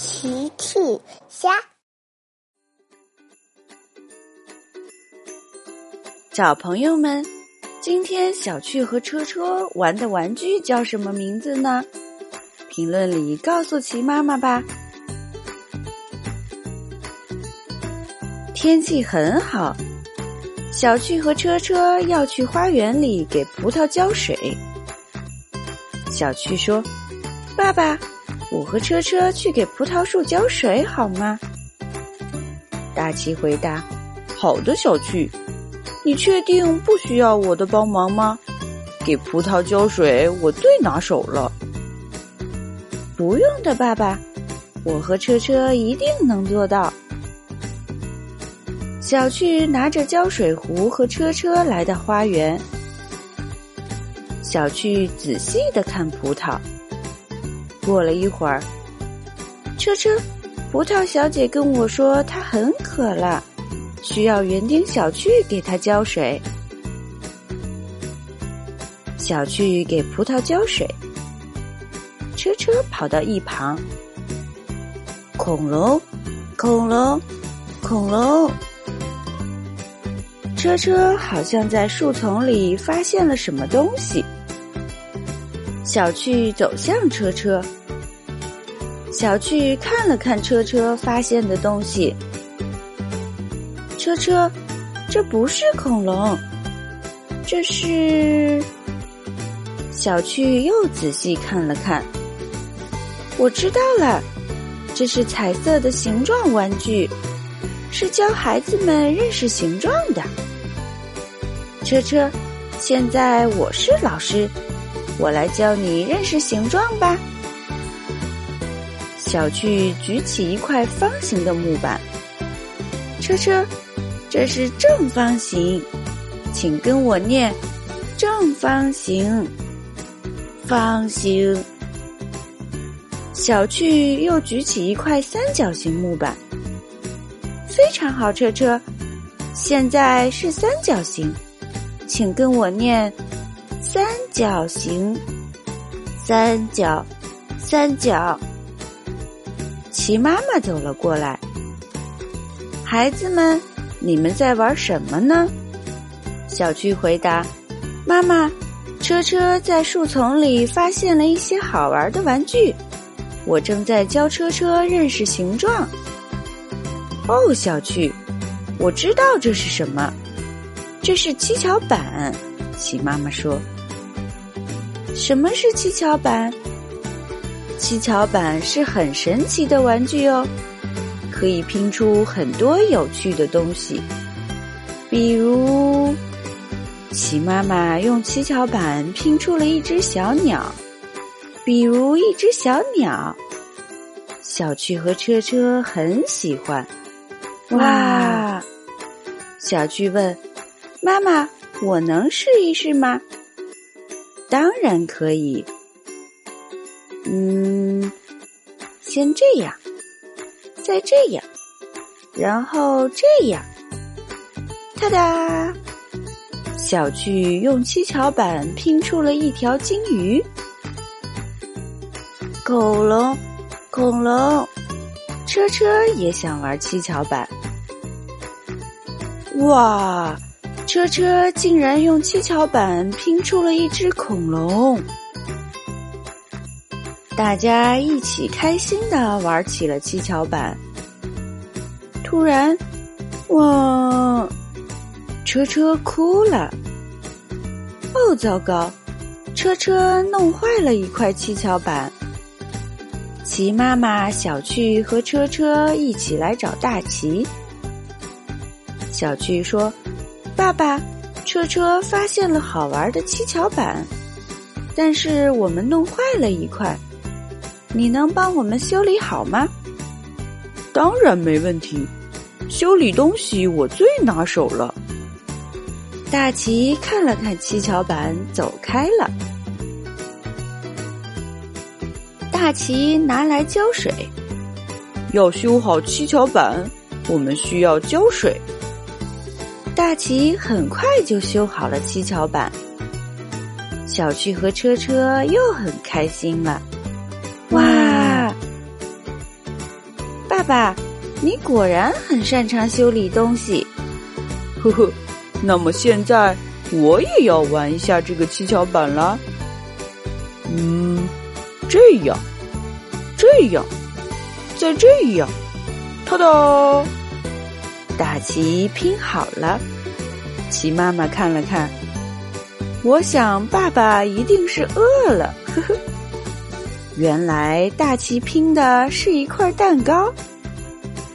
奇趣虾，小朋友们，今天小趣和车车玩的玩具叫什么名字呢？评论里告诉奇妈妈吧。天气很好，小趣和车车要去花园里给葡萄浇水。小趣说：“爸爸。”我和车车去给葡萄树浇水好吗？大奇回答：“好的，小趣。你确定不需要我的帮忙吗？给葡萄浇水我最拿手了。”不用的，爸爸，我和车车一定能做到。小趣拿着浇水壶和车车来到花园，小趣仔细的看葡萄。过了一会儿，车车，葡萄小姐跟我说她很渴了，需要园丁小趣给她浇水。小趣给葡萄浇水，车车跑到一旁。恐龙，恐龙，恐龙！车车好像在树丛里发现了什么东西。小趣走向车车。小趣看了看车车发现的东西，车车，这不是恐龙，这是。小趣又仔细看了看，我知道了，这是彩色的形状玩具，是教孩子们认识形状的。车车，现在我是老师，我来教你认识形状吧。小趣举起一块方形的木板，车车，这是正方形，请跟我念：正方形，方形。小趣又举起一块三角形木板，非常好，车车，现在是三角形，请跟我念：三角形，三角，三角。齐妈妈走了过来，孩子们，你们在玩什么呢？小趣回答：“妈妈，车车在树丛里发现了一些好玩的玩具，我正在教车车认识形状。”哦，小趣，我知道这是什么，这是七巧板。齐妈妈说：“什么是七巧板？”七巧板是很神奇的玩具哦，可以拼出很多有趣的东西。比如，齐妈妈用七巧板拼出了一只小鸟。比如，一只小鸟，小趣和车车很喜欢。哇！小趣问妈妈：“我能试一试吗？”当然可以。嗯，先这样，再这样，然后这样，哒哒！小趣用七巧板拼出了一条金鱼。恐龙，恐龙，车车也想玩七巧板。哇，车车竟然用七巧板拼出了一只恐龙。大家一起开心的玩起了七巧板。突然，哇！车车哭了。哦，糟糕！车车弄坏了一块七巧板。齐妈妈、小趣和车车一起来找大齐。小趣说：“爸爸，车车发现了好玩的七巧板，但是我们弄坏了一块。”你能帮我们修理好吗？当然没问题，修理东西我最拿手了。大奇看了看七巧板，走开了。大奇拿来胶水，要修好七巧板，我们需要胶水。大奇很快就修好了七巧板，小趣和车车又很开心了。爸爸，你果然很擅长修理东西。呵呵，那么现在我也要玩一下这个七巧板啦。嗯，这样，这样，再这样，哒哒，大旗拼好了。齐妈妈看了看，我想爸爸一定是饿了。呵呵，原来大旗拼的是一块蛋糕。